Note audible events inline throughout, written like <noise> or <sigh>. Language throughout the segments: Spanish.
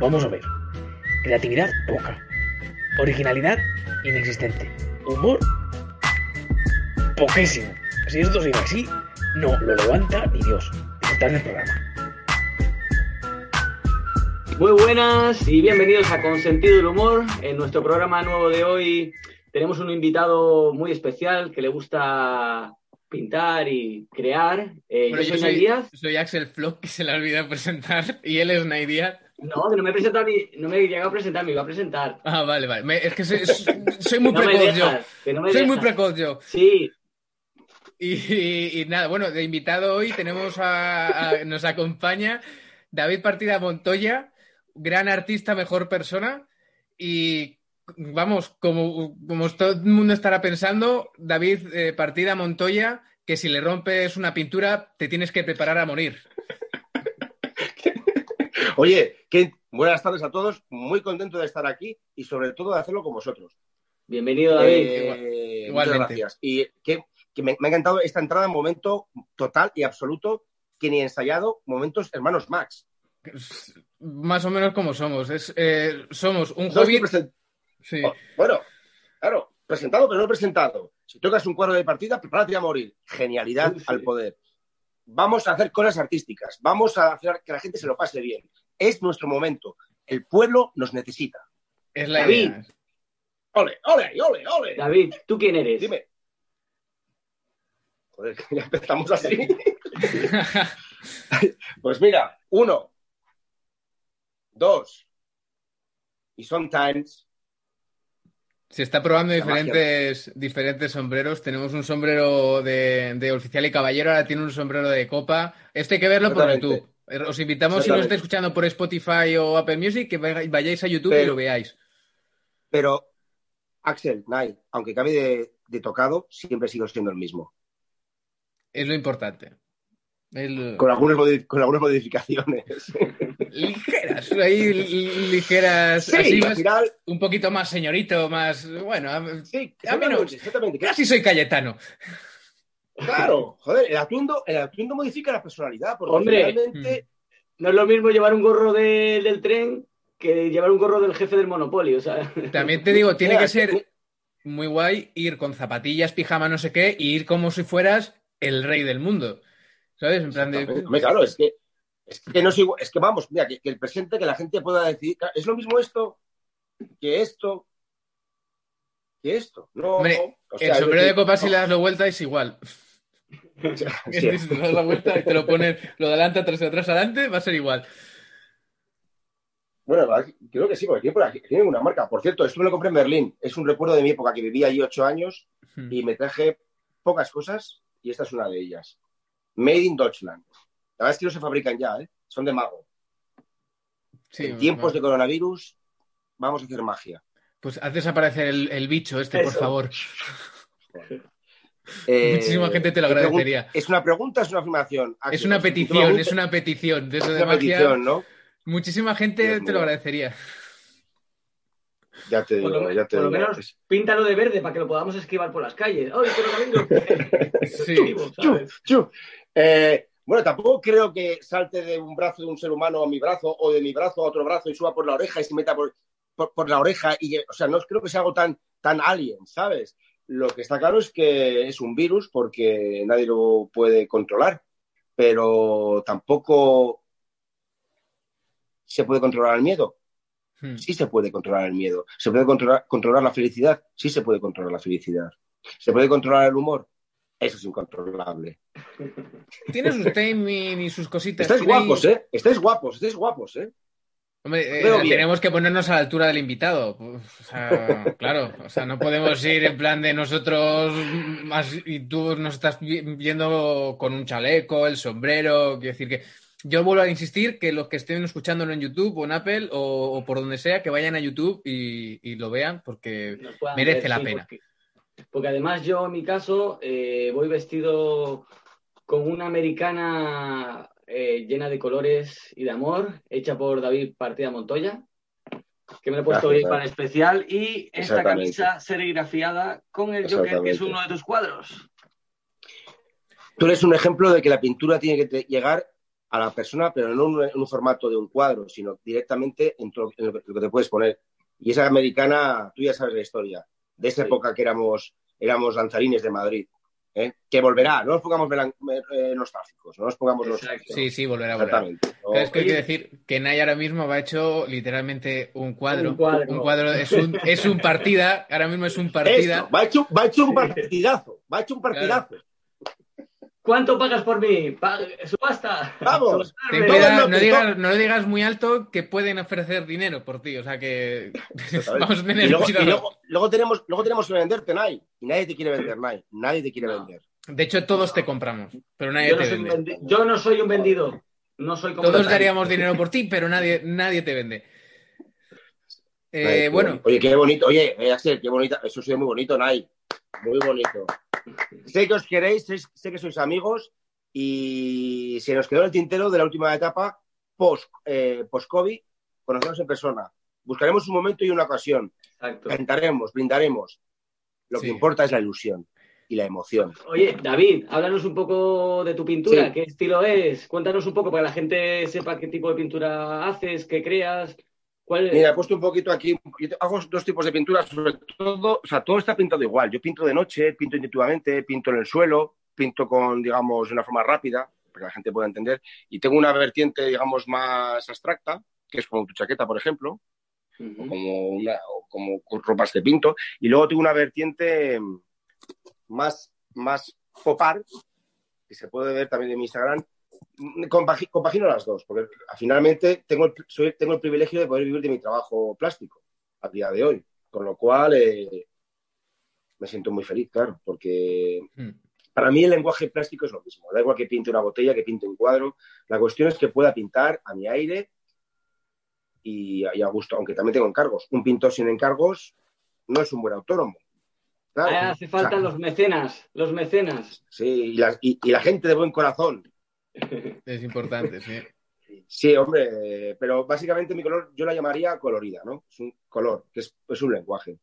Vamos a ver. Creatividad poca. Originalidad inexistente. Humor poquísimo. Si esto sigue así, no lo levanta ni Dios. Disfrutad del programa. Muy buenas y bienvenidos a Consentido del Humor. En nuestro programa nuevo de hoy tenemos un invitado muy especial que le gusta pintar y crear. Eh, Bueno, yo yo soy soy, Díaz. soy Axel Flock, que se le olvida presentar, y él es Nay Díaz. No, que no me he presentado ni, no me he llegado a presentar, me iba a presentar. Ah, vale, vale. Me- es que soy, soy muy <laughs> No precoz yo. dejas, no Soy muy precoz yo. Sí, Y, y- y nada, bueno, de invitado hoy tenemos a, a- nos acompaña David Partida Montoya, gran artista, mejor persona. Y vamos, como, como todo el mundo estará pensando, David eh, Partida Montoya, que si le rompes una pintura, te tienes que preparar a morir. Oye, qué buenas tardes a todos. Muy contento de estar aquí y sobre todo de hacerlo con vosotros. bienvenido David. Eh, igual- muchas gracias. Y que, que me, me ha encantado esta entrada en momento total y absoluto que ni he ensayado momentos hermanos Max. Más o menos como somos. Es, eh, somos un presen- Sí. Oh, bueno, claro, presentado pero no presentado. Si tocas un cuadro de partida, prepárate a morir. Genialidad Sí, sí. al poder. Vamos a hacer cosas artísticas. Vamos a hacer que la gente se lo pase bien. Es nuestro momento. El pueblo nos necesita. Es la David. idea. ¡Ole, ole, ole, ole! David, ¿tú quién eres? Dime. Joder, ya empezamos así. <laughs> Pues mira, uno, dos, y sometimes, Se está probando La magia. diferentes, diferentes sombreros. Tenemos un sombrero de, de oficial y caballero, ahora tiene un sombrero de copa. Este hay que verlo por. YouTube. Eh, Os invitamos, si nos estáis escuchando por Spotify o Apple Music, que vayáis a YouTube y lo veáis. pero Axel, Nai, aunque cambie de, de tocado, siempre sigo siendo el mismo. Es lo importante. El- Con algunas, modi- con algunas modificaciones. <laughs> Ligeras, ahí li- ligeras. Sí, así al más- final, un poquito más señorito, más. Bueno, sí, A mí no. exactamente, exactamente. casi soy Cayetano. Claro, joder, el atuendo, el atuendo modifica la personalidad, porque Hombre. realmente No es lo mismo llevar un gorro de- del tren que llevar un gorro del jefe del Monopoly. O sea, También te digo, tiene <laughs> Mira, que ser muy guay ir con zapatillas, pijama, no sé qué, y ir como si fueras el rey del mundo. ¿Sabes? En plan de. Hombre, claro, es que, es que no es igual, es que vamos, mira, que, que el presente, que la gente pueda decir, es lo mismo esto que esto, que esto. No, Hombre, o el sea, sombrero de copa, si no, le das la vuelta, es igual. O sea, Es sí. decir, si le das la vuelta y te lo pones lo de adelante, atrás, de atrás, adelante, va a ser igual. Bueno, creo que sí, porque tiene, por aquí- tiene una marca. Por cierto, esto me lo compré en Berlín. Es un recuerdo de mi época, que viví allí ocho años Hmm. y me traje pocas cosas y esta es una de ellas. Made in Deutschland. La verdad es que no se fabrican ya, ¿eh? son de mago. Sí, en tiempos de coronavirus vamos a hacer magia. Pues haz desaparecer el, el bicho este, por favor. <laughs> Eh, Muchísima gente te lo ¿qué pregun- agradecería. ¿Es una pregunta o es una afirmación? Es una petición, preguntas, es una petición. De eso es de una magia, petición, ¿no? muchísima gente Dios te mío. lo agradecería. Ya te por digo, lo, ya te por lo digo. menos píntalo de verde para que lo podamos esquivar por las calles. ¡Ay. <laughs> Chu. Eh, bueno, tampoco creo que salte de un brazo de un ser humano a mi brazo o de mi brazo a otro brazo y suba por la oreja y se meta por, por, por la oreja. Y, o sea, no creo que sea algo tan, tan alien, ¿sabes? Lo que está claro es que es un virus porque nadie lo puede controlar, pero tampoco se puede controlar el miedo. Hmm. Sí se puede controlar el miedo. ¿Se puede controlar, controlar la felicidad? Sí se puede controlar la felicidad. ¿Se puede controlar el humor? Eso es incontrolable. Tiene sus timing y sus cositas. Estáis ahí- guapos, ¿eh? Estáis guapos, estáis guapos, ¿eh? Hombre, eh, tenemos que ponernos a la altura del invitado. O sea, <laughs> claro, o sea, no podemos ir en plan de nosotros más y tú nos estás vi- viendo con un chaleco, el sombrero. Quiero decir que yo vuelvo a insistir que los que estén escuchándolo en YouTube o en Apple o, o por donde sea, que vayan a YouTube y, y lo vean porque merece ver, la sí, pena. Porque, porque además yo, en mi caso, eh, voy vestido con una americana eh, llena de colores y de amor, hecha por David Partida Montoya, que me la he puesto Gracias, hoy para especial, y esta camisa serigrafiada con el Joker, que es uno de tus cuadros. Tú eres un ejemplo de que la pintura tiene que llegar a la persona, pero no en un, formato de un cuadro, sino directamente en, lo que te puedes poner. Y esa americana, tú ya sabes la historia, de esa época que éramos, éramos lanzarines de Madrid. ¿Eh? que volverá, no nos pongamos eh, nostálgicos, no nos pongamos nostálgicos. Sí, sí, volverá, volverá. es que hay que decir que Nay ahora mismo ha hecho literalmente un cuadro. Un cuadro, es, un, es un partida, ahora mismo es un partida. va, hecho, va hecho un partidazo, va hecho un partidazo. ¿Cuánto pagas por mí? ¡Subasta! ¡Vamos! no, digas, no, lo digas muy alto que pueden ofrecer dinero por ti. O sea que. <laughs> Vamos a tener y, luego, luego, tenemos, luego tenemos que venderte, Nai. Y nadie te quiere vender, Nai. Nadie te quiere vender. De hecho, todos te compramos, pero nadie te vende. Yo no soy un vendido. No soy Todos daríamos dinero por ti, pero nadie, nadie te vende. Eh, bueno. Oye, qué bonito. Oye, eh, Axel, qué bonita. Eso sí es muy bonito, Nai. Muy bonito. Sé que os queréis, sé, que sois amigos y se nos quedó el tintero de la última etapa eh, post-COVID, conocernos en persona. Buscaremos un momento y una ocasión. Cantaremos, brindaremos. Lo que importa es la ilusión y la emoción. Oye, David, háblanos un poco de tu pintura. ¿Qué estilo es? Cuéntanos un poco para que la gente sepa qué tipo de pintura haces, qué creas. Mira, he puesto un poquito aquí, hago dos tipos de pintura, sobre todo, o sea, todo está pintado igual. Yo pinto de noche, pinto intuitivamente, pinto en el suelo, pinto con, digamos, de una forma rápida, para que la gente pueda entender, y tengo una vertiente, digamos, más abstracta, que es como tu chaqueta, por ejemplo, o como, una, como ropas de pinto, y luego tengo una vertiente más, más popar, que se puede ver también en mi Instagram, compagino las dos, porque finalmente tengo el, tengo el privilegio de poder vivir de mi trabajo plástico a día de hoy, con lo cual eh, me siento muy feliz, claro, porque hmm. para mí el lenguaje plástico es lo mismo, da igual que pinte una botella, que pinte un cuadro, la cuestión es que pueda pintar a mi aire y, a gusto, aunque también tengo encargos. Un pintor sin encargos no es un buen autónomo. hace falta los mecenas, los mecenas. Sí, y la gente de buen corazón, es importante, sí. Sí, hombre, pero básicamente mi color yo la llamaría colorida, ¿no? Es un color, que es, un lenguaje.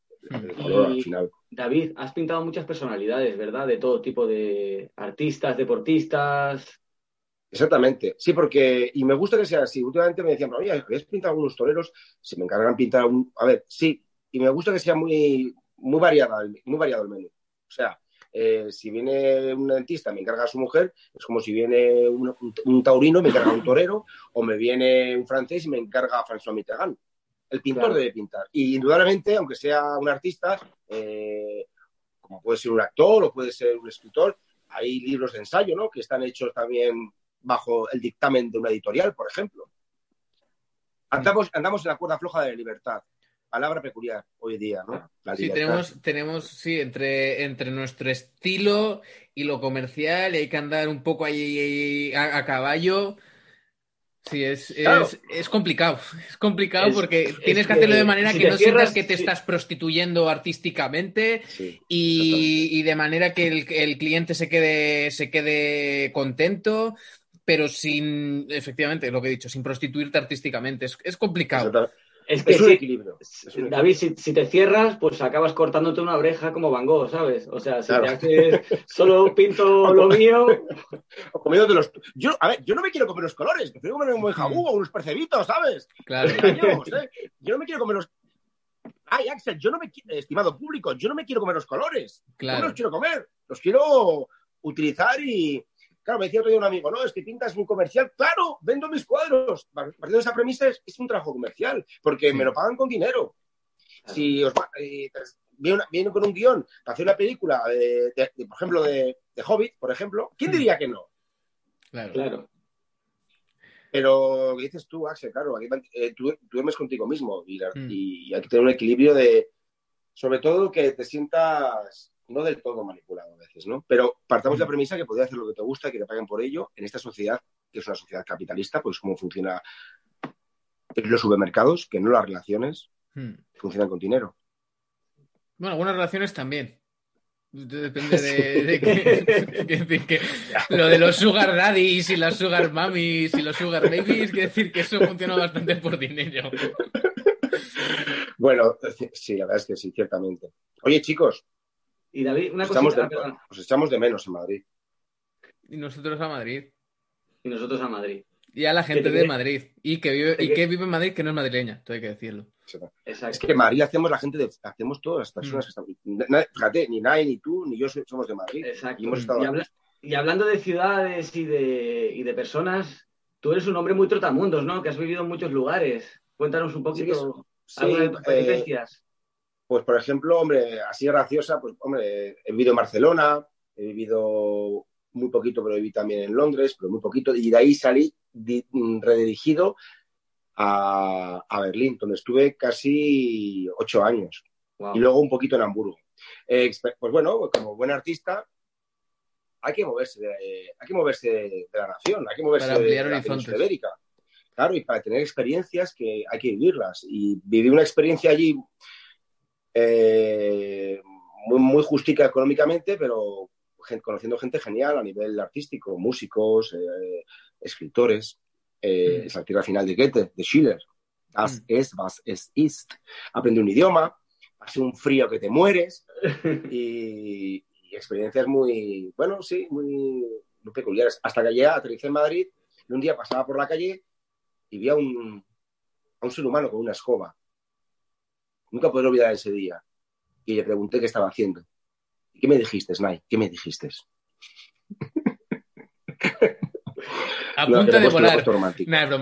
David, has pintado muchas personalidades, ¿verdad? De todo tipo de artistas, deportistas. Exactamente, sí, porque, y me gusta que sea así. Últimamente me decían, oye, ¿has pintado algunos toreros? Se me encargan pintar un. A ver, sí, y me gusta que sea muy, muy, variada, muy variado el menú. O sea, eh, si viene un dentista me encarga a su mujer, es como si viene un, taurino y me encarga un torero, o me viene un francés y me encarga a François Mitterrand. El pintor debe pintar. Y indudablemente, aunque sea un artista, eh, como puede ser un actor o puede ser un escritor, hay libros de ensayo, ¿no? Que están hechos también bajo el dictamen de una editorial, por ejemplo. Andamos, andamos en la cuerda floja de la libertad palabra peculiar hoy día, ¿no? sí, tenemos, tenemos, sí, entre, entre nuestro estilo y lo comercial, y hay que andar un poco ahí, a, caballo. Sí, es, <laughs> es, complicado. Es complicado porque tienes que hacerlo de manera que, no sientas que te estás prostituyendo artísticamente y, de manera que el, cliente se quede, se quede contento, pero sin, efectivamente, lo que he dicho, sin prostituirte artísticamente. Es, es complicado. Es que un equilibrio. David, si, te cierras, pues acabas cortándote una oreja como Van Gogh, ¿sabes? O sea, si te haces <laughs> solo pinto lo mío. O comiendo de los. Yo, a ver, yo no me quiero comer los colores, prefiero comer un buen jabú o unos percebitos, ¿sabes? Claro. ¿eh? Yo no me quiero comer los. Ay, Axel, yo no me estimado público, yo no me quiero comer los colores. Claro. no los quiero comer, los quiero utilizar y, Claro, me decía otro día un amigo, no, es que pintas un comercial. Claro, vendo mis cuadros. Partiendo de esa premisa es, un trabajo comercial, porque me lo pagan con dinero. Si os eh, viene, con un guion para hacer una película, de, por ejemplo, de, Hobbit, por ejemplo, ¿quién hmm. diría que no? Claro. claro. Pero, ¿qué dices tú, Axel? Claro, eh, tú, duermes contigo mismo y, hmm. y hay que tener un equilibrio de, sobre todo, que te sientas no del todo manipulado a veces, ¿no? Pero partamos de la premisa que podría hacer lo que te gusta, que te paguen por ello, en esta sociedad, que es una sociedad capitalista, pues cómo funciona los supermercados, que no las relaciones, mm. funcionan con dinero. Bueno, algunas relaciones también. Depende de, <laughs> que, lo de los sugar daddies y las sugar mummies y los sugar babies, que decir que eso funciona bastante por dinero. Bueno, sí, la verdad es que sí, ciertamente. Oye, chicos, y David, una cosa. Nos echamos de menos en Madrid. Y nosotros a Madrid. Y nosotros a Madrid. Y a la gente te de Madrid. Y que vive, y que vive en Madrid que no es madrileña, todo hay que decirlo. Exacto. Es que Madrid hacemos la gente de, hacemos todas las personas Mm. que están. na- Fíjate, ni Nai, ni tú, ni yo so- somos de Madrid. Exacto. Y hemos estado Y, habla- y hablando de ciudades y de, y de personas, tú eres un hombre muy trotamundos, ¿no? Que has vivido en muchos lugares. Cuéntanos un poquito Sí, alguna de tus eh. Pues, por ejemplo, hombre, así graciosa, pues, hombre, he vivido en Barcelona, he vivido muy poquito, pero viví también en Londres, pero muy poquito, y de ahí salí mm, redirigido a, a Berlín, donde estuve casi ocho años, y luego un poquito en Hamburgo. Eh, pues bueno, como buen artista, hay que moverse de, hay que moverse de, la nación, hay que moverse Para de, ampliar de la península ibérica. Claro, y para tener experiencias que hay que vivirlas. Y viví una experiencia allí eh, muy, muy justica económicamente, pero conociendo gente genial a nivel artístico, músicos, eh, escritores, eh, Mm. esa tierra final de Goethe, de Schiller. Das Mm. es, was es ist. Aprendí un idioma, hace un frío que te mueres <laughs> y, y experiencias muy, bueno, sí, muy, muy peculiares. Hasta que llegué, aterricé en Madrid y un día pasaba por la calle y vi a un, a un ser humano con una escoba. Nunca podré olvidar ese día. Y le pregunté qué estaba haciendo. ¿Y qué me dijiste, Snai? ¿Qué me dijiste? <laughs> A No, punto de volar. No, es broma,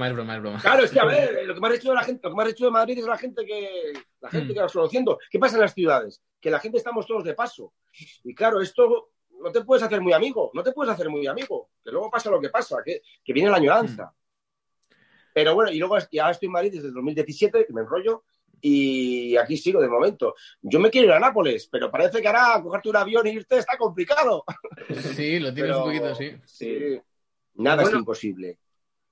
es broma, es broma. Claro, es que a <laughs> ver, lo que me has dicho de la gente, lo que me has dicho de Madrid es la gente que la gente Mm. que vas conociendo. ¿Qué pasa en las ciudades? Que la gente estamos todos de paso. Y claro, esto no te puedes hacer muy amigo, no te puedes hacer muy amigo, que luego pasa lo que pasa, que, que viene la añoranza. Pero bueno, y luego y ahora estoy en Madrid desde el 2017, que me enrollo, y aquí sigo de momento. Yo me quiero ir a Nápoles, pero parece que ahora cogerte un avión e irte está complicado. Sí, lo tienes Pero- un poquito, sí. Sí. Nada Bueno. es imposible.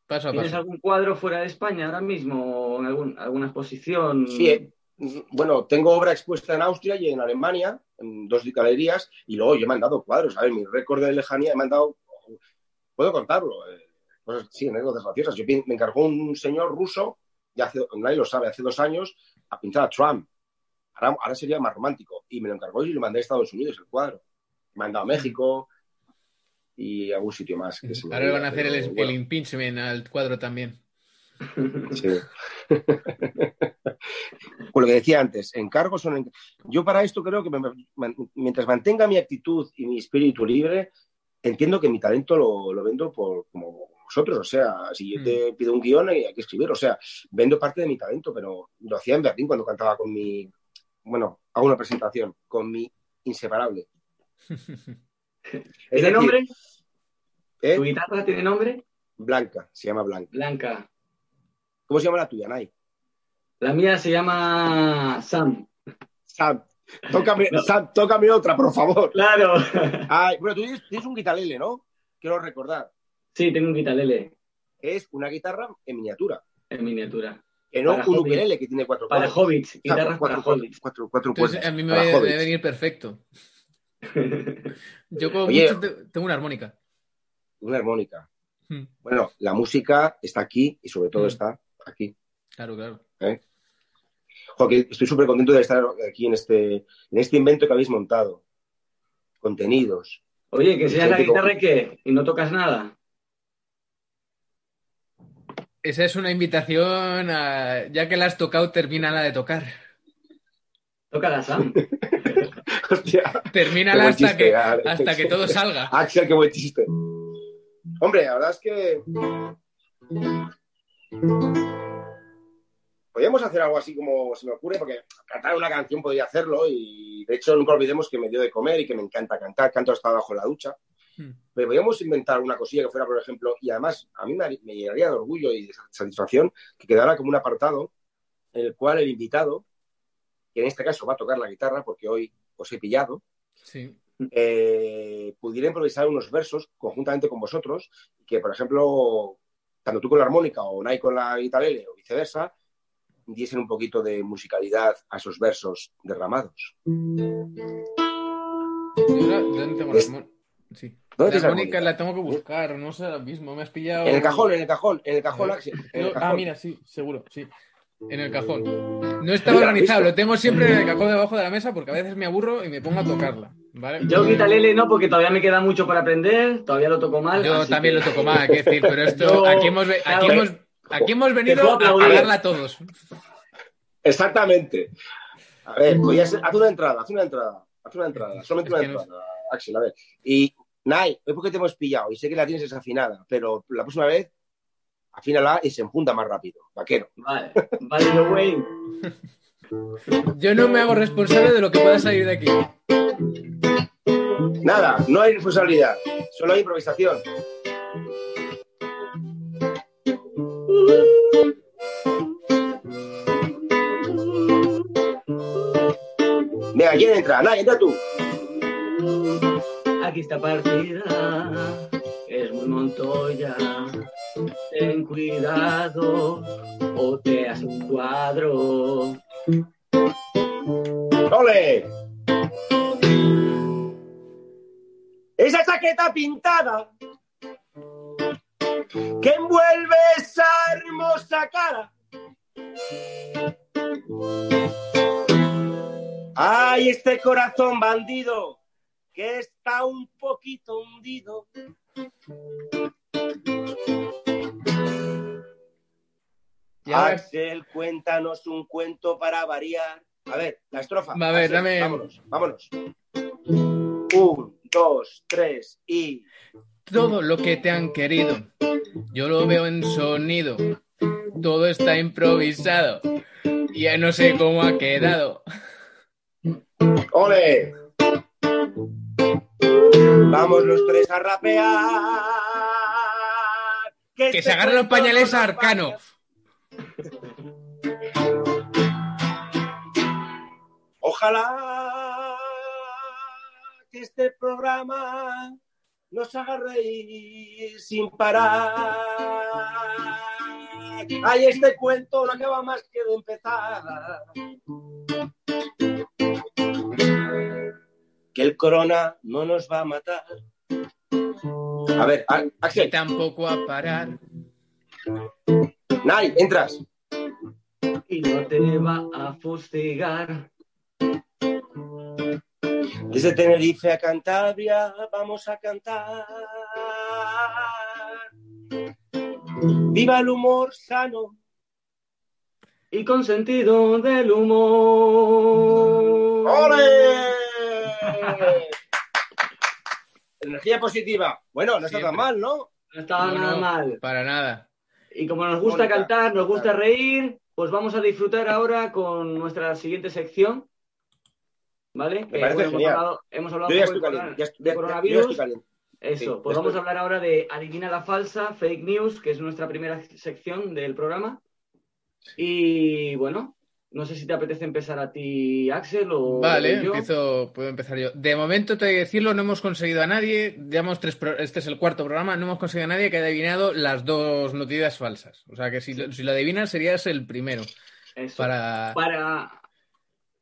Paso a ¿Tienes algún cuadro fuera de España ahora mismo? ¿O en algún- alguna exposición? Sí, eh, bueno, tengo obra expuesta en Austria y en Alemania, en dos galerías, y luego yo me han dado cuadros. A ver, mi récord de lejanía me han dado. Puedo contarlo. eh, cosas, sí, anécdotas graciosas. Yo me encargó un señor ruso, ya hace, nadie lo sabe, hace dos años, a pintar a Trump. Ahora, ahora sería más romántico. Y me lo encargó y lo mandé a Estados Unidos el cuadro. Me han dado a México y a algún sitio más. que se me Ahora le van a olvida, hacer el, pero el bueno. impeachment al cuadro también. Sí. <laughs> Pues lo que decía antes, encargos son. Yo para esto creo que me- me- mientras mantenga mi actitud y mi espíritu libre, entiendo que mi talento lo, lo vendo por como vosotros. O sea, si yo te pido un guion y hay que escribir, o sea, vendo parte de mi talento, pero lo hacía en Berlín cuando cantaba con mi. Bueno, hago una presentación con mi inseparable. <laughs> ¿Tiene decir, nombre? ¿eh? ¿Tu guitarra tiene nombre? Blanca, se llama Blanca. Blanca. ¿Cómo se llama la tuya, Nay? La mía se llama Sam. Sam, <laughs> tócame, Sam, tócame otra, por favor. Claro. Ay, bueno, tú tienes, tienes un guitarlele, ¿no? Quiero recordar. Sí, tengo un guitarrele Es una guitarra en miniatura. en miniatura. Que no Para un hobbits. ukelele que tiene cuatro Para hobbits. Sea, Guitarras cuatro, para cuatro, hobbits. cuatro, cuatro Entonces a mí me hobbits. debe venir perfecto. <laughs> Yo como Oye. mucho te- tengo una armónica. Una armónica. Hmm, Bueno, la música está aquí y sobre todo Mm. está aquí. Claro, claro. Joder, que estoy súper contento de estar aquí en este, en este invento que habéis montado. Contenidos. Oye, que enseñas la guitarra y qué? ¿Y no tocas nada? Esa es una invitación a... Ya que la has tocado, termina la de tocar. Tócala, Sam. <laughs> Hostia. Termínala buen hasta chiste, que, hasta que todo salga. <laughs> Axel, qué buen chiste. Hombre, la verdad es que. Podríamos hacer algo así como se me ocurre, porque cantar una canción podría hacerlo y de hecho nunca olvidemos que me dio de comer y que me encanta cantar, canto hasta abajo en la ducha. Podríamos inventar una cosilla que fuera, por ejemplo, y además a mí me, me llegaría de orgullo y de satisfacción que quedara como un apartado en el cual el invitado, que en este caso va a tocar la guitarra porque hoy os he pillado, Sí. eh, pudiera improvisar unos versos conjuntamente con vosotros, que por ejemplo, tanto tú con la armónica o Nai con la guitarrele o viceversa, diesen un poquito de musicalidad a esos versos derramados. Yo la- ¿Dónde tengo Es-? Sí. ¿Dónde tienes La armónica? la tengo que buscar, no sé ahora mismo. Me has pillado. En el cajón, en el cajón, en el cajón, A ver. Axel, en ah, mira, sí, seguro, sí. en el cajón. No estaba Mira, organizado, lo tengo siempre en el cajón debajo de la mesa porque a veces me aburro y me pongo a tocarla. ¿vale? Yo guitarlele no, porque todavía me queda mucho por aprender, todavía lo toco mal. Yo también que- lo toco mal, hay que decir, pero esto Yo- aquí hemos, aquí claro, hemos, aquí hemos venido a, a aplaudir. darla todos. Exactamente. A ver, voy a hacer- haz una entrada, haz una entrada, haz una entrada, solamente una entrada, Axel, a ver. Y, Nai, hoy porque te hemos pillado y sé que la tienes desafinada, pero la próxima vez, afínala y se empunta más rápido, vaquero. Vale, vale, yo, güey. Yo no me hago responsable de lo que pueda salir de aquí. Nada, no hay responsabilidad, solo hay improvisación. Venga, ¿quién entra? Nai, entra tú. Aquí está partida, es muy Montoya. Ten cuidado o te hace un cuadro. ¡Ole! Esa chaqueta pintada que envuelve esa hermosa cara. ¡Ay, este corazón bandido que está un poquito hundido! Axel, cuéntanos un cuento para variar. A ver, la estrofa. A ver, Axel, dame- Vámonos, vámonos. Un, dos, tres y. Todo lo que te han querido, yo lo veo en sonido. Todo está improvisado. Ya no sé cómo ha quedado. ¡Ole! Vamos los tres a rapear. Que este se agarren los pañales a Arcano. Ojalá que este programa nos haga reír sin parar. Ay, este cuento no acaba más que de empezar. Que el corona no nos va a matar. A ver, Y Axel, tampoco a parar. Nai, entras. Y no te va a fustigar. Desde Tenerife a Cantabria vamos a cantar. Viva el humor sano. Y con sentido del humor. ¡Ole! Energía positiva. Bueno, no está tan mal, ¿no? No estaba No, nada no, mal. Para nada. Y como nos gusta cantar, nos gusta reír, pues vamos a disfrutar ahora con nuestra siguiente sección. ¿Vale? Que, parece hemos genial. hablado, hemos de corona- ya- ya- ya coronavirus. Eso, Sí, pues vamos estoy. a hablar ahora de Adivina la falsa, fake news, que es nuestra primera sección del programa. Y bueno, no sé si te apetece empezar a ti, Axel, o Vale, yo. empiezo, puedo empezar yo. De momento, te he de decirlo, no hemos conseguido a nadie. Llevamos tres pro- este es el cuarto programa, no hemos conseguido a nadie que haya adivinado las dos noticias falsas. O sea que si, lo- si lo adivinas, serías el primero. Eso. Para. Para,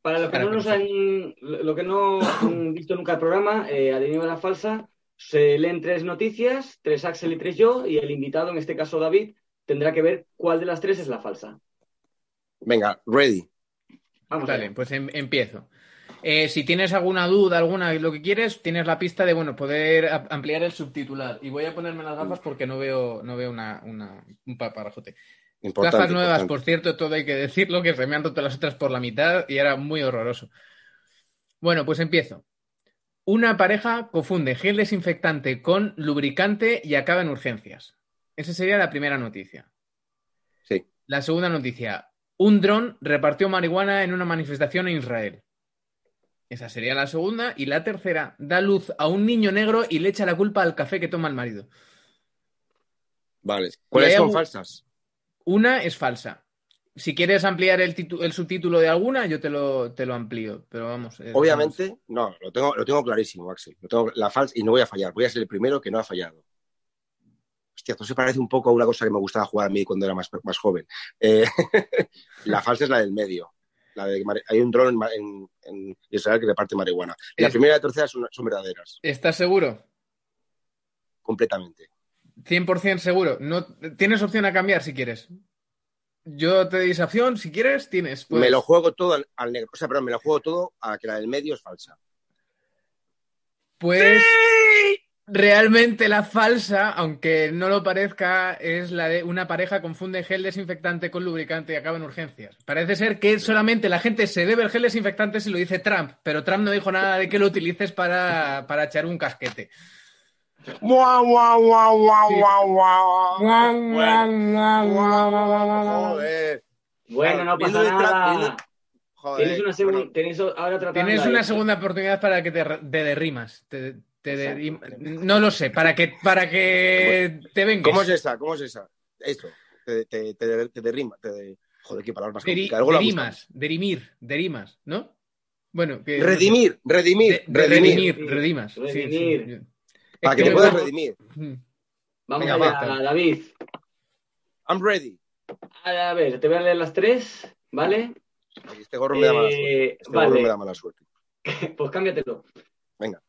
para los que Para no nos han, lo que no han <coughs> visto nunca el programa, eh, la falsa, se leen tres noticias, tres Axel y tres yo, y el invitado, en este caso David, tendrá que ver cuál de las tres es la falsa. Venga, ready. Vamos Vale, allá. pues em- empiezo. Eh, si tienes alguna duda, alguna, lo que quieres, tienes la pista de, bueno, poder ampliar el subtitular. Y voy a ponerme las gafas porque no veo, no veo una, una- un paparajote. Importante, Gafas nuevas, importante. por cierto, todo hay que decirlo, que se me han roto las otras por la mitad y era muy horroroso. Bueno, pues empiezo. Una pareja confunde gel desinfectante con lubricante y acaba en urgencias. Esa sería la primera noticia. Sí. La segunda noticia. Un dron repartió marihuana en una manifestación en Israel. Esa sería la segunda. Y la tercera. Da luz a un niño negro y le echa la culpa al café que toma el marido. Vale. ¿Cuáles son falsas? Una es falsa. Si quieres ampliar el subtítulo de alguna, yo te lo, te lo amplío. Pero vamos. eh, Obviamente, no, lo tengo, lo tengo clarísimo, Axel. Lo tengo, la falsa, y no voy a fallar. Voy a ser el primero que no ha fallado. Hostia, esto se parece un poco a una cosa que me gustaba jugar a mí cuando era más, más joven. Eh, <laughs> la falsa es la del medio. La de, hay un dron en, en- en Israel que reparte marihuana. Y la Es- primera y la tercera son, son verdaderas, ¿Estás seguro? completamente. 100% seguro. No, tienes opción a cambiar si quieres. yo te doy esa opción, si quieres, tienes. pues. Me lo juego todo al, al negro. O sea, perdón, me lo juego todo a que la del medio es falsa. Pues realmente la falsa, aunque no lo parezca, es la de una pareja confunde gel desinfectante con lubricante y acaba en urgencias. Parece ser que solamente la gente se debe el gel desinfectante si lo dice Trump, pero Trump no dijo nada de que lo utilices para, para echar un casquete. ¡Guau, guau, guau, guau, Sí. guau, guau! Guau, guau, guau, guau, guau. Joder. Bueno, no pasa nada. Joder, Tienes una segunda, ahora Tienes una segunda oportunidad para que te, te derrimas. Te, te No lo sé, para que, para que te vengues. ¿Cómo es esa? ¿Cómo es esa? Esto. Te, te, te, te derrima. Te, joder, qué palabras más Deri- derimas, derimir, derimas, ¿no? Bueno, que. Redimir, redimir, De- redimir. redimir, redimas. sí, sí. Redimir. Para que te puedas redimir. Vamos Venga, allá, va. David. I'm ready. A ver, te voy a leer las tres, ¿vale? Este gorro me da mala suerte. Eh, Este gorro vale, me da mala suerte. <laughs> pues cámbiatelo. Venga.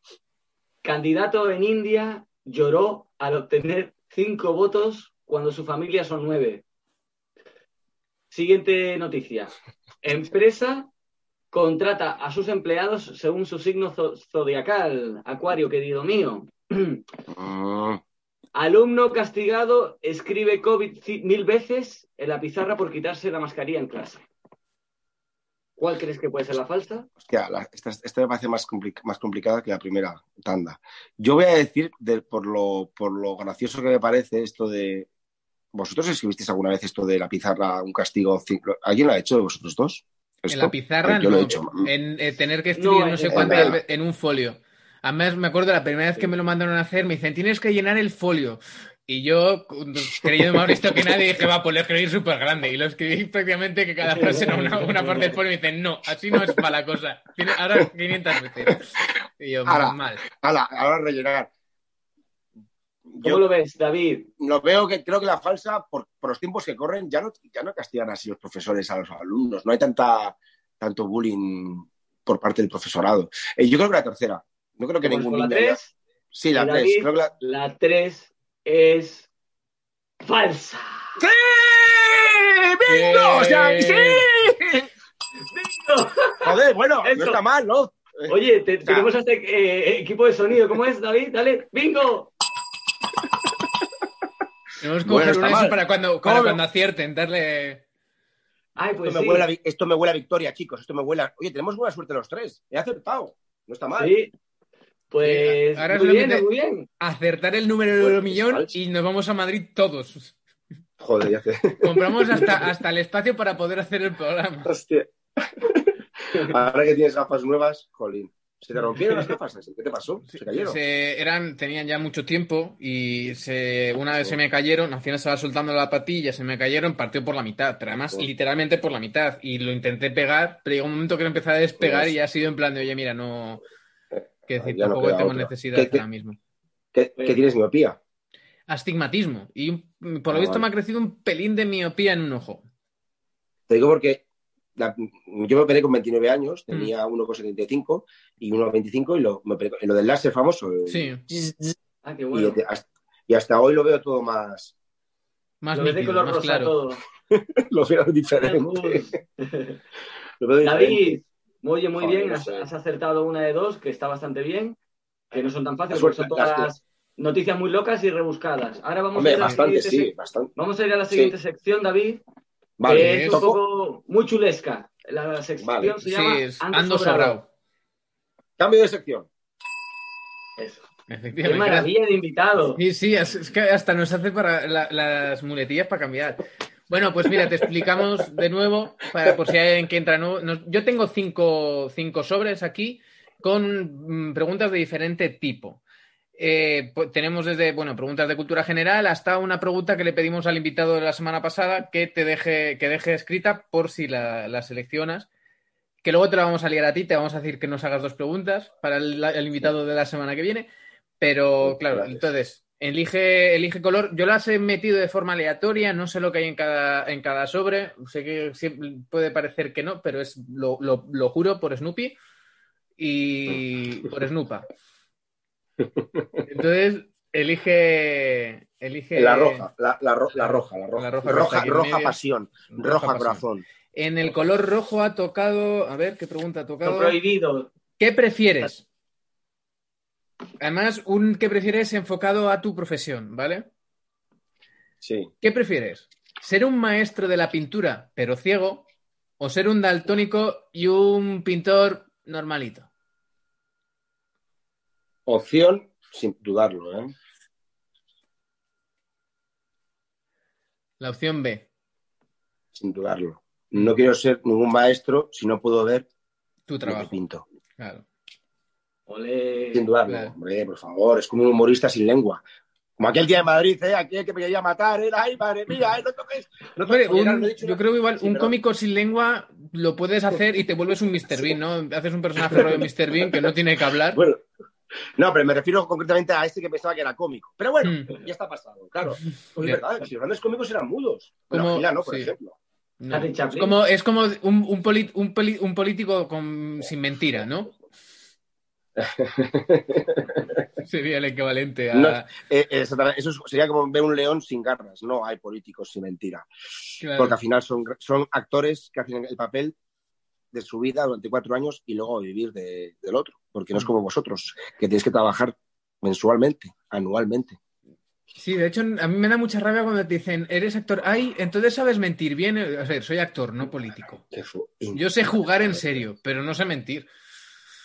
Candidato en India lloró al obtener cinco votos cuando su familia son nueve. Siguiente noticia. Empresa contrata a sus empleados según su signo zo- zodiacal. Acuario, querido mío. Mm, Alumno castigado escribe COVID mil veces en la pizarra por quitarse la mascarilla en clase. ¿Cuál crees que puede ser la falsa? Hostia, la- esta, esta me parece más, compli- más complicada que la primera tanda. Yo voy a decir, de- por, lo, por lo gracioso que me parece, esto de. ¿Vosotros escribisteis alguna vez esto de la pizarra, un castigo? ciclo- ¿Alguien lo ha hecho de vosotros dos? En la pizarra Yo no. lo he hecho. En eh, tener que escribir No, no, sé cuántas en- veces en un folio. Además, me acuerdo la primera vez que me lo mandaron a hacer, me dicen, tienes que llenar el folio. Y yo, creyendo más listo que nadie, dije, va, pues lo escribí súper grande. Y lo escribí prácticamente que cada frase era una, una parte del folio. Y me dicen, no, así no es para la cosa. Ahora 500 veces. Y yo, Ahora. mal. Ala, ahora rellenar. ¿Cómo Yo lo ves, David? lo veo que creo que la falsa, por, por los tiempos que corren, ya no, ya no castigan así los profesores a los alumnos. No hay tanta, tanto bullying por parte del profesorado. Eh, yo creo que la tercera. No creo que ¿Vamos ningún la niño haya- tres? Sí, la Y tres. David, Creo que la... La tres es falsa. ¡Sí! ¡Bingo! O sea, Eh. ¡sí! ¡Bingo! Joder, bueno, Eso. no está mal, ¿no? Oye, te- sea- tenemos a este eh, equipo de sonido. ¿Cómo es, David? Dale, bingo. Tenemos que Bueno, coger para cuando, ¿Cómo para cuando acierten, darle... Ay, pues esto, sí. me huele a, vi- esto me huele a victoria, chicos. Esto me huele a... Oye, tenemos buena suerte los tres. He acertado. No está mal. Sí. Pues ahora muy bien, solamente- muy bien. Acertar el número del euromillón falso. y nos vamos a Madrid todos. Joder, ya sé. <laughs> Compramos hasta, hasta el espacio para poder hacer el programa. Hostia. <laughs> Ahora que tienes gafas nuevas, jolín. ¿Se te rompieron las gafas? ¿Qué te pasó? ¿Se cayeron? Se- eran, tenían ya mucho tiempo y se, una vez se me cayeron, al final estaba soltando la patilla, se me cayeron, partió por la mitad, pero además Oh. literalmente por la mitad. Y lo intenté pegar, pero llegó un momento que lo empecé a despegar Pues- y ha sido en plan de, oye, mira, no. Que decir, Ya no tampoco queda tengo otra. necesidad ¿Qué- qué- ahora mismo. ¿Qué, qué tienes miopía? Astigmatismo. Y por lo Ah, visto vale. me ha crecido un pelín de miopía en un ojo. Te digo porque la- yo me operé con 29 años, Mm. tenía 1,75 y 1,25 y lo, me operé lo del láser famoso. Sí, Ah, qué bueno. de- hasta, y hasta hoy lo veo todo más. más Lo ves de nítido, color más rosa claro. todo. <laughs> lo veo diferente. <laughs> Lo veo David, diferente. Oye, muy Joder, bien, no has, sé. has acertado una de dos, que está bastante bien, que no son tan fáciles, porque suerte- son todas las- noticias muy locas y rebuscadas. Ahora vamos a ir a la bastante, siguiente sí, bastante. Vamos a ir a la Sí. siguiente sección, David, que Vale, es un poco muy chulesca. La sección Vale. se Sí, llama es Ando, ando sobrado. sobrado. Cambio de sección. Eso. Qué maravilla de invitado. Sí, sí, es, es que hasta nos hace para la- las muletillas para cambiar. Bueno, pues mira, te explicamos de nuevo, para, por si hay alguien que entra nuevo. Nos- yo tengo cinco, cinco sobres aquí con mm, preguntas de diferente tipo. Eh, pues tenemos desde, bueno, preguntas de cultura general hasta una pregunta que le pedimos al invitado de la semana pasada que te deje, que deje escrita por si la, la seleccionas. Que luego te la vamos a liar a ti, te vamos a decir que nos hagas dos preguntas para el, el invitado de la semana que viene. Pero, claro, entonces, elige, elige color. Yo las he metido de forma aleatoria, no sé lo que hay en cada, en cada sobre. Sé que siempre puede parecer que no, pero es lo, lo- lo juro por Snoopy y por Snoopa. Entonces, Elige. Elige. La roja, la, la ro- la roja, la roja. La roja roja, roja pasión, Roja roja, pasión. corazón. En el color rojo ha tocado. A ver, ¿qué pregunta ha Lo tocado? prohibido. ¿Qué prefieres? Además, un ¿qué prefieres enfocado a tu profesión, ¿vale? Sí. ¿Qué prefieres? ¿Ser un maestro de la pintura, pero ciego? ¿O ser un daltónico y un pintor normalito? Opción, sin dudarlo, ¿eh? La opción B. Sin dudarlo. No quiero ser ningún maestro si no puedo ver Tu lo que trabajo. pinto. Claro. Sin dudarlo. Claro. Hombre, por favor, es como un humorista sin lengua. Como aquel día de Madrid, ¿eh? Aquel que me quería matar, ¿eh? ¡Ay, madre mía! ¿eh? No toques. No Hombre, toques. Oye, un- no he dicho yo creo que igual Sí, un pero- cómico sin lengua lo puedes hacer y te vuelves un Mr. Bean, ¿no? Haces un personaje rollo Mr. Bean que no tiene que hablar. Bueno, no, pero me refiero concretamente a este que pensaba que era cómico. Pero bueno, Hmm. ya está pasado, claro. <laughs> Pues es verdad, si los grandes cómicos eran mudos. Bueno, Como- Gila, ¿no? Por sí. ejemplo. No. Es como, es como un, un, poli- un poli- un político con- sin mentira, ¿no? <laughs> Sería el equivalente a... No, Eh, eso es- sería como ver un león sin garras. No hay políticos sin mentira. Claro. Porque al final son, son actores que hacen el papel de su vida durante cuatro años y luego vivir de- del otro. Porque no es como vosotros, que tenéis que trabajar mensualmente, anualmente. Sí, de hecho, a mí me da mucha rabia cuando te dicen, eres actor. Ay, entonces sabes mentir bien. O sea, soy actor, no político. Yo sé jugar en serio, pero no sé mentir.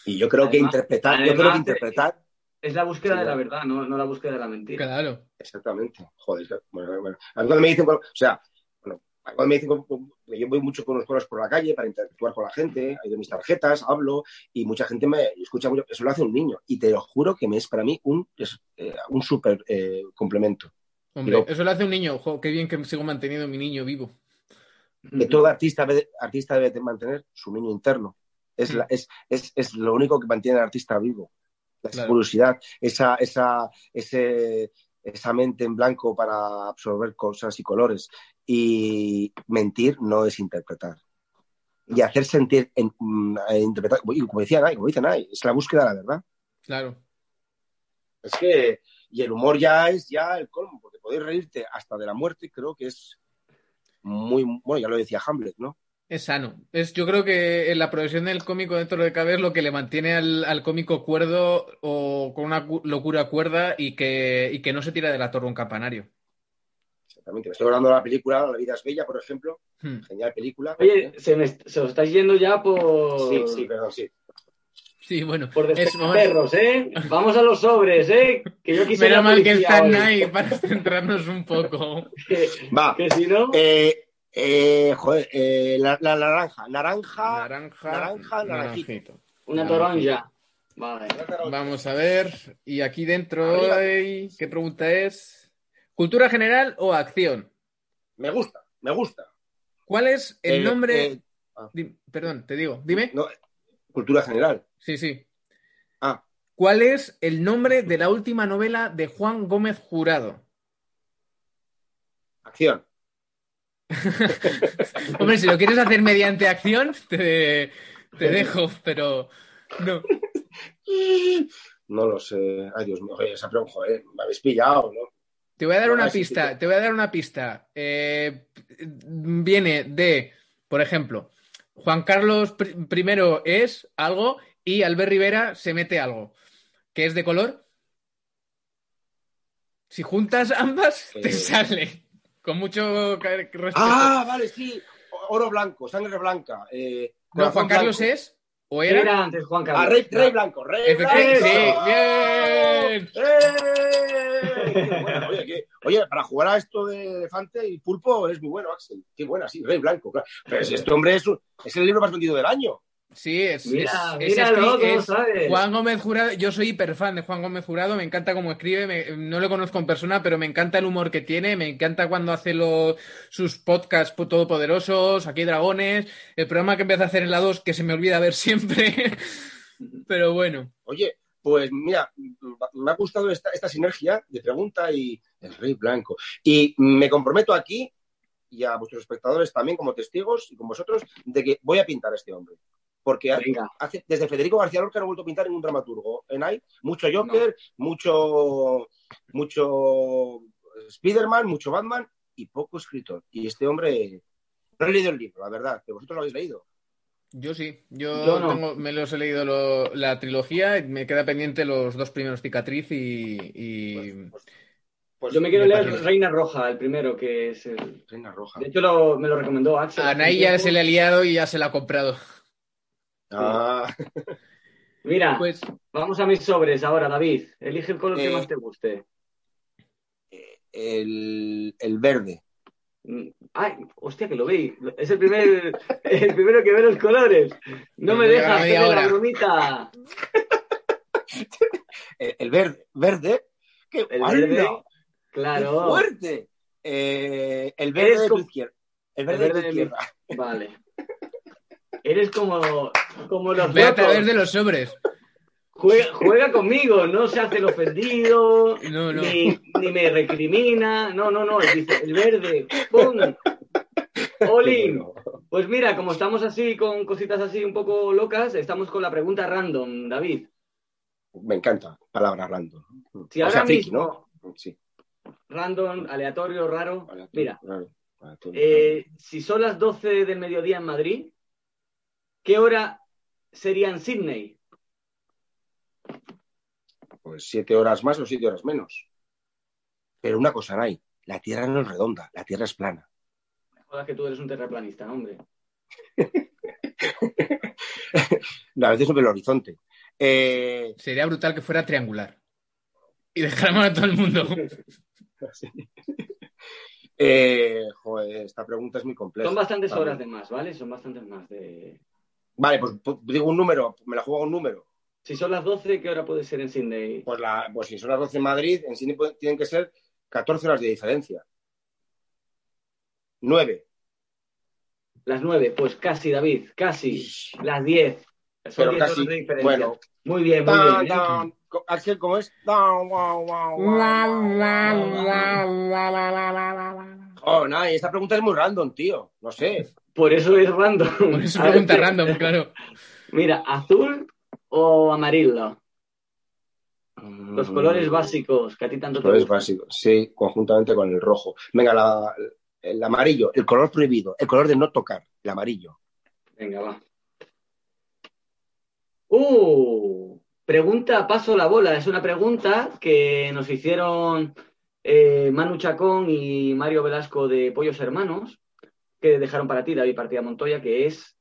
Y yo creo que Además- interpretar, yo creo que interpretar, Es la búsqueda Sí, de la verdad, no, no la búsqueda de la mentira. Claro. exactamente. Joder, bueno, bueno, bueno. A mí cuando me dicen, o sea, bueno, cuando me dicen, que yo voy mucho con los coros por la calle para interactuar con la gente, hay de mis tarjetas, hablo, y mucha gente me escucha mucho, eso lo hace un niño, y te lo juro que me es para mí un, es, eh, un súper eh, complemento. Hombre, Digo- eso lo hace un niño. Jo, qué bien que sigo manteniendo mi niño vivo. que todo artista debe, artista debe de mantener su niño interno. Es, la- es, es, es lo único que mantiene al artista vivo. Esa Claro. curiosidad, esa, esa, ese, esa mente en blanco para absorber cosas y colores. Y mentir no es interpretar. Y hacer sentir, en, mm, interpretar, y como decía Nay, como dice Nay, es la búsqueda de la verdad. Claro. Es que, y el humor ya es ya el colmo, porque podéis reírte hasta de la muerte, creo que es muy, bueno, ya lo decía Hamlet, ¿no? Es sano. Es, yo creo que en la profesión del cómico dentro de cabe es lo que le mantiene al, al cómico cuerdo o con una cu- locura cuerda y que, y que no se tira de la torre un campanario. Exactamente. Me estoy hablando de la película La vida es bella, por ejemplo. Hmm. Genial película. Oye, se, me, se os estáis yendo ya por, Sí, sí, perdón, sí. Sí, bueno. por es- perros, ¿eh? Vamos a los sobres, ¿eh? Que yo quisiera Menos mal que están hoy. ahí para centrarnos un poco. <laughs> Que, Va. que si no... Eh, eh, joder, eh, la, la naranja. Naranja. Naranja, naranja, naranjito. Una toronja. Vale. Vamos a ver. Y aquí dentro hay... ¿Qué pregunta es? ¿Cultura general o acción? Me gusta, me gusta. ¿Cuál es el Eh, nombre? eh, Di- Perdón, te digo. Dime. no, cultura general. Sí, sí. Ah, ¿Cuál es el nombre de la última novela de Juan Gómez Jurado? acción. <laughs> Hombre, si lo quieres hacer mediante acción, te, te dejo, pero no. No lo sé. Ay, Dios mío. Esa pregunta, joder, me habéis pillado, ¿no? Te voy a dar una pista, te voy a dar una pista. Eh, viene de, por ejemplo, Juan Carlos I es algo y Albert Rivera se mete algo. ¿Qué es de color? Si juntas ambas, te Eh. sale. Con mucho respeto. Ah, vale, sí. Oro blanco, sangre blanca. Eh, no, Juan Carlos blanco. es o era. Era antes Juan Carlos. Ah, rey, rey blanco, rey Efectivamente, blanco. sí, bien. ¡Eh! Qué bueno, Oye, qué- oye, para jugar a esto de elefante y pulpo es muy bueno, Axel. Qué buena, sí, rey blanco, claro. Pero si este hombre es, un- es el libro más vendido del año. Sí, es, Mira, es- es míralo, escri- tú lo es sabes. Juan Gómez Jurado. Yo soy hiper fan de Juan Gómez Jurado, me encanta cómo escribe, me- no lo conozco en persona, pero me encanta el humor que tiene, me encanta cuando hace los, sus podcasts po- todopoderosos, Aquí hay Dragones, el programa que empieza a hacer en la 2 que se me olvida ver siempre, <laughs> pero bueno. Oye, pues mira, me ha gustado esta, esta sinergia de pregunta y el rey blanco. Y me comprometo aquí y a vuestros espectadores también como testigos y con vosotros de que voy a pintar a este hombre. Porque hace- desde Federico García Lorca no ha vuelto a pintar ningún dramaturgo. En hay mucho Joker, mucho, mucho Spiderman, mucho Batman y poco escritor. Y este hombre, no he leído el libro, la verdad, pero vosotros lo habéis leído. Yo sí, yo, Yo no. tengo- me los he leído lo- la trilogía, y me queda pendiente los dos primeros cicatriz y, y- Pues, pues- pues- Yo me quiero me leer parece. Reina Roja, el primero, que es el... Reina Roja. De hecho, lo- me lo recomendó Axel. a ya se le ha liado y ya se la ha comprado. Ah, <laughs> Mira, Pues vamos a mis sobres ahora, David. Elige el color que Eh. más te guste. el, el verde. Mm, Ay, hostia, que lo veis. Es el primer, <laughs> el primero que ve los colores. No me Me dejas media hacerle la bromita. <laughs> El, el verde. ¿Verde? ¡Qué El verde, ¡Qué claro. fuerte! Eh, el verde de tu izquierda. El verde de tu verde de mi- izquierda. Vale. Eres como, como los ve a través de los sobres. Juega, juega conmigo, no se hace el ofendido, No, no. Ni, ni me recrimina. No, no, no. Dice, el verde. ¡Pum! Olin. Pues mira, como estamos así con cositas así un poco locas, estamos con la pregunta random, David. Me encanta. Palabra random. Si O ahora sea, friki, mismo, ¿no? Sí. random, aleatorio, raro, mira, eh, si son las 12 del mediodía en Madrid, ¿qué hora sería en Sydney? Pues siete horas más o siete horas menos. Pero una cosa no hay. La Tierra no es redonda, la Tierra es plana. Joder, que tú eres un terraplanista, hombre. <laughs> A veces sobre el horizonte. Eh, Sería brutal que fuera triangular. Y dejáramos a todo el mundo. <laughs> eh, joder, esta pregunta es muy compleja. Son bastantes Vale. horas de más, ¿vale? Son bastantes más de... Vale, pues, pues, digo un número, me la juego un número. Si son las 12, ¿qué hora puede ser en Sydney? Pues, la, pues si son las 12 en Madrid, en Sydney pueden- tienen que ser 14 horas de diferencia. 9. Las 9, pues casi, David, casi. Las 10. Son Pero 10 casi, horas de diferencia. bueno. Muy bien, muy Tan, bien. ¿eh? tan. Co- Axel, ¿cómo es? Guau, guau, guau, guau. Oh, nada, esta pregunta es muy random, tío. No sé. Por eso es random. <laughs> Por eso ver, pregunta random, claro. Mira, azul o amarillo. Los colores básicos que a ti tanto Los te colores básicos, sí, conjuntamente con el rojo. Venga, la- el amarillo, el color prohibido, el color de no tocar, el amarillo. Venga, va. Uh, pregunta, paso la bola. Es una pregunta que nos hicieron eh, Manu Chacón y Mario Velasco de Pollos Hermanos, que dejaron para ti, David Partida Montoya, que es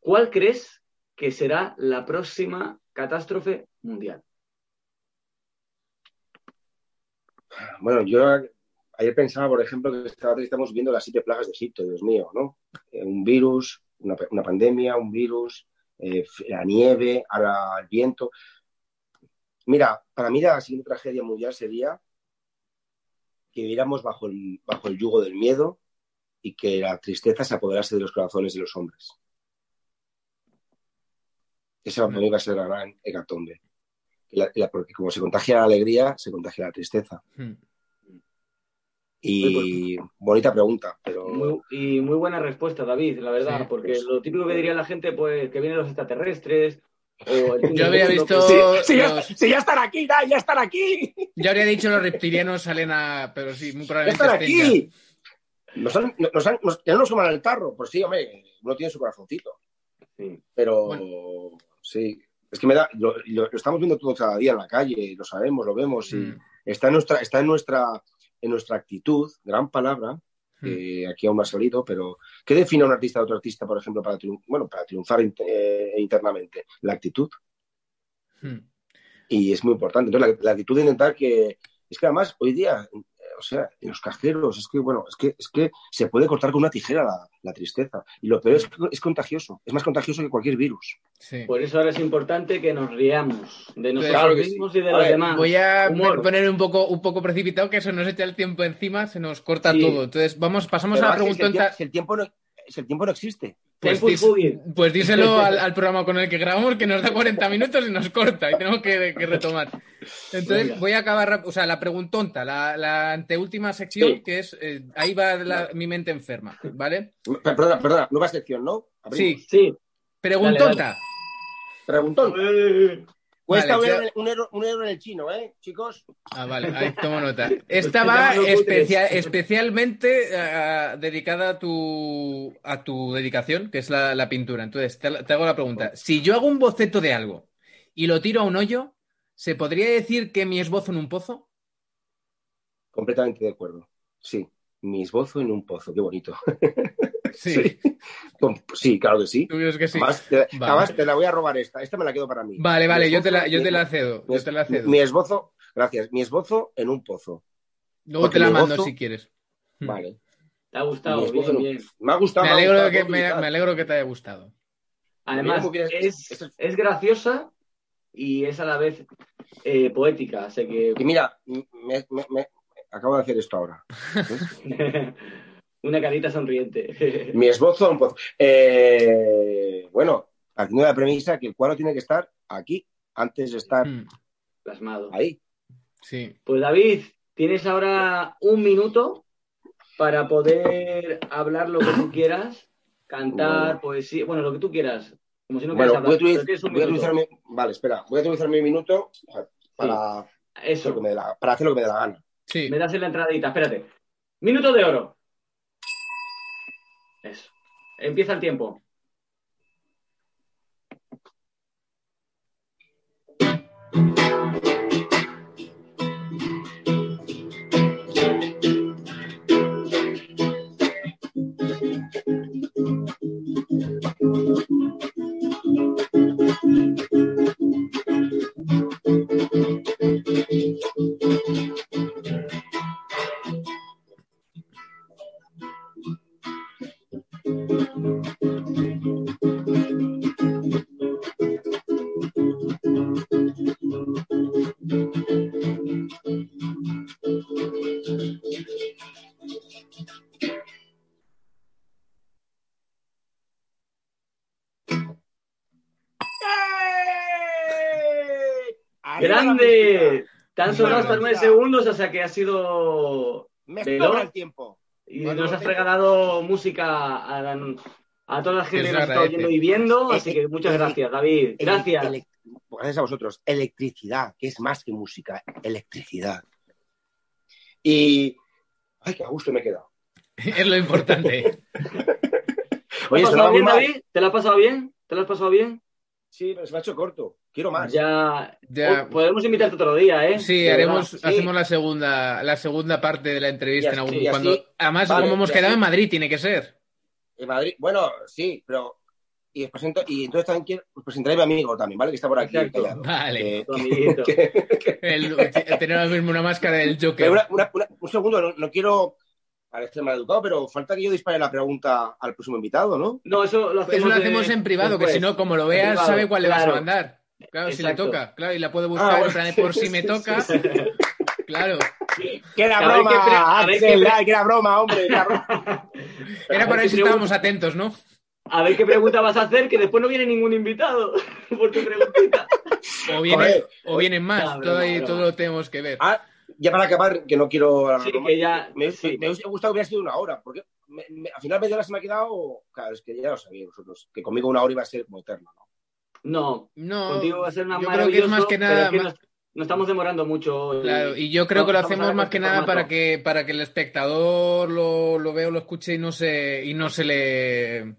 ¿cuál crees que será la próxima catástrofe mundial? Bueno, yo ayer pensaba, por ejemplo, que estamos viendo las siete plagas de Egipto, Dios mío, ¿no? Eh, un virus, una, una pandemia, un virus, eh, la nieve, ahora el viento. Mira, para mí la siguiente tragedia mundial sería que viviéramos bajo el, bajo el yugo del miedo y que la tristeza se apoderase de los corazones de los hombres. Esa para mí va a ser la gran hecatombe. La- la- porque como se contagia la alegría, se contagia la tristeza. Hmm. Y bonita pregunta, pero Muy- y muy buena respuesta, David, la verdad, Sí, porque pues. lo típico que diría la gente, pues, que vienen los extraterrestres. Fin Yo había visto- pues, sí, ya, los- sí, ya están aquí, ya, ya están aquí, Yo habría dicho los reptilianos salen a. Pero sí, muy ya probablemente están ya. aquí. Nos han, nos han, nos, suman al tarro, pues sí, hombre, uno tiene su corazoncito, pero Bueno. sí, es que me da, lo, lo- lo estamos viendo todo cada día en la calle, lo sabemos, lo vemos, y Hmm. está en nuestra, está en nuestra, en nuestra actitud, gran palabra. Que aquí aún ha salido, pero ¿qué define a un artista de otro artista, por ejemplo, para, bueno, para triunfar eh, internamente? La actitud. Hmm. Y es muy importante. Entonces, la, la actitud de intentar que. Es que además, hoy día, eh, o sea, en los cajeros, es que, bueno, es que, es que se puede cortar con una tijera la, la tristeza. Y lo peor es que es contagioso. Es más contagioso que cualquier virus. Sí. Por eso ahora es importante que nos riamos de nosotros Claro que sí. mismos y de A los ver, demás. Voy a Humor. poner un poco, un poco precipitado que se nos echa el tiempo encima, se nos corta Sí. todo. Entonces, vamos, pasamos Pero a la Axel, si, el pregunta. tiempo, si el tiempo no, si el tiempo no existe. Pues, pues díselo <laughs> al, al programa con el que grabamos que nos da 40 minutos y nos corta y tenemos que, que retomar. Entonces voy a acabar, o sea, la preguntonta, la, la anteúltima sección, Sí. que es, eh, ahí va la- mi mente enferma, ¿vale? Perdona, perdona, nueva sección, ¿no? Abrimos. Sí. Sí, Preguntonta. Preguntón. Cuesta Vale, un, euro, un euro- un euro en el chino, ¿eh, chicos? Ah, vale, ahí tomo nota. <laughs> Pues Esta va especia- <laughs> especialmente ah, dedicada a tu, a tu dedicación, que es la, la pintura. Entonces, te, te hago la pregunta. Si yo hago un boceto de algo y lo tiro a un hoyo, ¿se podría decir que mi esbozo en un pozo? Completamente de acuerdo. Sí. Mi esbozo en un pozo, qué bonito. <laughs> <laughs> Sí. Con- Sí, claro que sí. ¿Tú crees que sí? Además, te, Vale. además, te la voy a robar esta. Esta me la quedo para mí. Vale, vale, yo te la, yo te la cedo. mi, Yo te la cedo. mi esbozo, gracias. Mi esbozo en un pozo. Luego porque te la mando esbozo- si quieres. Mm. Vale. Te ha gustado, bien, bien. Me ha gustado. Me ha alegro, gustado que, me, alegro que te haya gustado. Además, es, es- es graciosa y es a la vez eh, poética. Así que Y mira, me, me- me- acabo de hacer esto ahora. <laughs> <laughs> Una carita sonriente. <laughs> Mi esbozo un pozo. Eh, bueno, partiendo de la premisa que el cuadro tiene que estar aquí antes de estar Mm, Plasmado. ahí. Sí. Pues David, tienes ahora un minuto para poder hablar lo que tú quieras, cantar, Bueno. poesía, bueno, lo que tú quieras. Como si no Bueno, quieras voy a, hablar, voy a minuto. utilizar mi, vale, espera, voy a utilizar mi minuto para, hacer lo Eso, que me dé la- para hacer lo que me dé la gana. Sí. me das en la entradita, espérate. Minuto de oro. Eso. Empieza el tiempo. Han sonado hasta nueve segundos, o sea que ha sido Me sobra el tiempo. Y nos has regalado música a, a toda la gente que nos está oyendo y viendo, así que muchas gracias, David. Gracias. ele- gracias a vosotros. Electricidad, que es más que música. Electricidad. Y. Ay, qué a gusto me he quedado. <laughs> Es lo importante. <laughs> ¿Te Oye, lo has sonaba pasado muy bien. David? ¿Te lo has pasado bien? ¿Te lo has pasado bien? Sí, pero se me ha hecho corto. Quiero más. Ya. Ya. Podemos invitarte otro día, ¿eh? Sí, De haremos, verdad. sí. hacemos la segunda, la segunda parte de la entrevista Y en así- algún así- cuando. Además, vale, como hemos quedado así- en Madrid, tiene que ser. En Madrid. Bueno, sí, pero. Y os presento. Y entonces también quiero. Os presentaré a mi amigo también, ¿vale? Que está por aquí. Vale. Que- que- El- <laughs> tener ahora mismo una máscara del Joker. una- una- una- un segundo, no, no quiero parecer mal educado, pero falta que yo dispare la pregunta al próximo invitado, ¿no? No, eso lo Pues hacemos, eso lo de- hacemos en privado, que si no, como lo En veas, privado, sabe cuál le vas a mandar. Claro, si le toca, claro, y la puede buscar Ah, en bueno. plan de por si me toca. <laughs> Claro. Que era broma, qué Axel, que era broma, hombre. que era broma. <laughs> Era para qué ver si pregunta- estábamos atentos, ¿no? A ver qué pregunta vas a hacer, que después no viene ningún invitado <laughs> por tu preguntita. O vienen, Joder. o vienen más. Todo, ahí- todo lo tenemos que ver. Ah, ya para acabar, que no quiero... Sí, que ya- Me, sí. me hubiese gustado que hubiera sido una hora, porque me- me- al final media hora se me ha quedado... Claro, es que ya lo sabíais vosotros, que conmigo una hora iba a ser como eterna, ¿no? No, No, contigo va a ser una yo creo que es más que nada. es que más- nos, nos estamos demorando mucho. Claro, y yo creo que lo hacemos más que nada para que, para que el espectador lo, lo vea o lo escuche y no se, y no se le,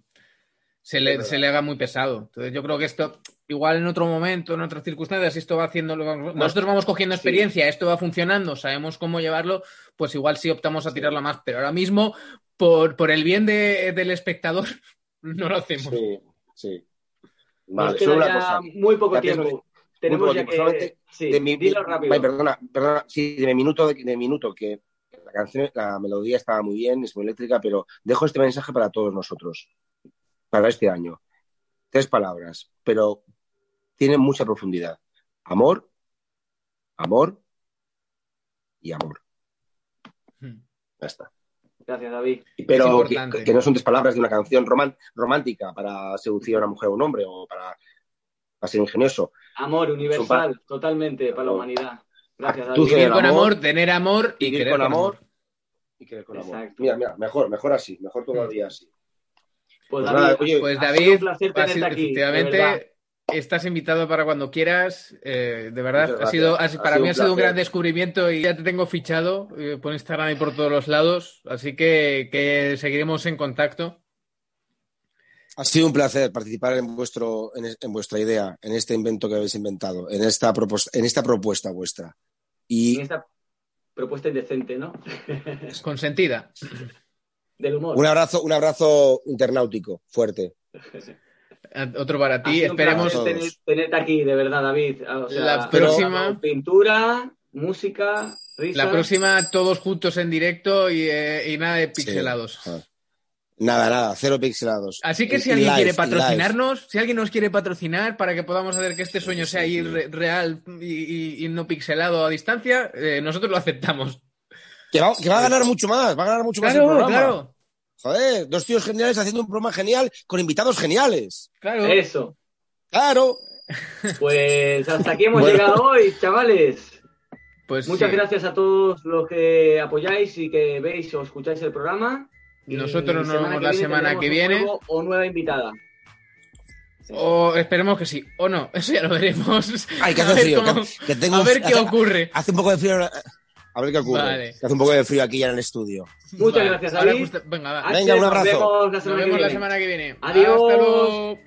se le, se le haga muy pesado. Entonces yo creo que esto, igual en otro momento, en otras circunstancias, esto va haciendo, nosotros vamos cogiendo sí. experiencia, esto va funcionando, sabemos cómo llevarlo, pues igual sí optamos a tirarla más, pero ahora mismo, por, por el bien de- del espectador, <laughs> no lo hacemos. Sí, sí. Vale, solo una cosa. muy poco Ya tiempo. Tenemos poco ya tiempo. que... Solamente Sí, de mi, dilo rápido. ay, perdona, perdona, sí, de mi minuto, de, de minuto, que la canción, la melodía estaba muy bien, es muy eléctrica, pero dejo este mensaje para todos nosotros, para este año. Tres palabras, pero tienen mucha profundidad. Amor, amor y amor. Hmm. Ya está. Gracias, David. Pero que, no son tres palabras de una canción román- romántica para seducir a una mujer o un hombre o para, para ser ingenioso. Amor universal, totalmente, para la humanidad. Gracias, David. Vivir con amor, amor, tener amor y vivir querer con amor. amor. Y querer con amor. Exacto. Mira, mira, mejor, mejor así, mejor todavía así. Pues, Pues David, nada, oye, Pues ha sido David, un placer ha tenerte sido- aquí, de efectivamente, estás invitado para cuando quieras. eh, de verdad, ha sido, ha- para mí ha sido un gran descubrimiento y ya te tengo fichado eh, por Instagram y por todos los lados. Así que, que seguiremos en contacto. Ha sido un placer participar en vuestro, en, es- en vuestra idea, en este invento que habéis inventado, en esta, propos- en esta propuesta vuestra. Y En esta propuesta indecente, ¿no? Consentida. Del humor. un abrazo, un abrazo internautico fuerte. <laughs> Eh, Otro para ti. Esperemos. tener- tenerte aquí, de verdad, David. O sea, La próxima- Pintura, música, risa. La próxima, todos juntos en directo y, eh, y nada de pixelados. Sí. Ah. Nada, nada, cero pixelados. Así que si Y alguien live, quiere live. patrocinarnos, si alguien nos quiere patrocinar para que podamos hacer que este sueño sea ir re- real y, y- y no pixelado a distancia, eh, nosotros lo aceptamos. Que va, que va a ganar mucho más, va a ganar mucho más el Claro, programa. claro, Joder, dos tíos geniales haciendo un programa genial con invitados geniales. claro. Eso. Claro. <laughs> Pues hasta aquí hemos Bueno. llegado hoy, chavales. Pues Muchas sí. gracias a todos los que apoyáis y que veis o escucháis el programa. Y Nosotros nos vemos que la semana que viene. nuevo o nueva invitada. O esperemos que sí, o no, <laughs> eso ya lo veremos. Ay, que a hace ver, frío, cómo- que- que tengo- a ver qué hace- ocurre. Hace un poco de frío. A ver qué ocurre. Vale. Que hace un poco de frío aquí ya en el estudio. Muchas Vale, gracias, David. Venga, va. Venga, un nos abrazo. vemos la Nos semana que vemos la viene. semana que viene. Adiós. Hasta luego.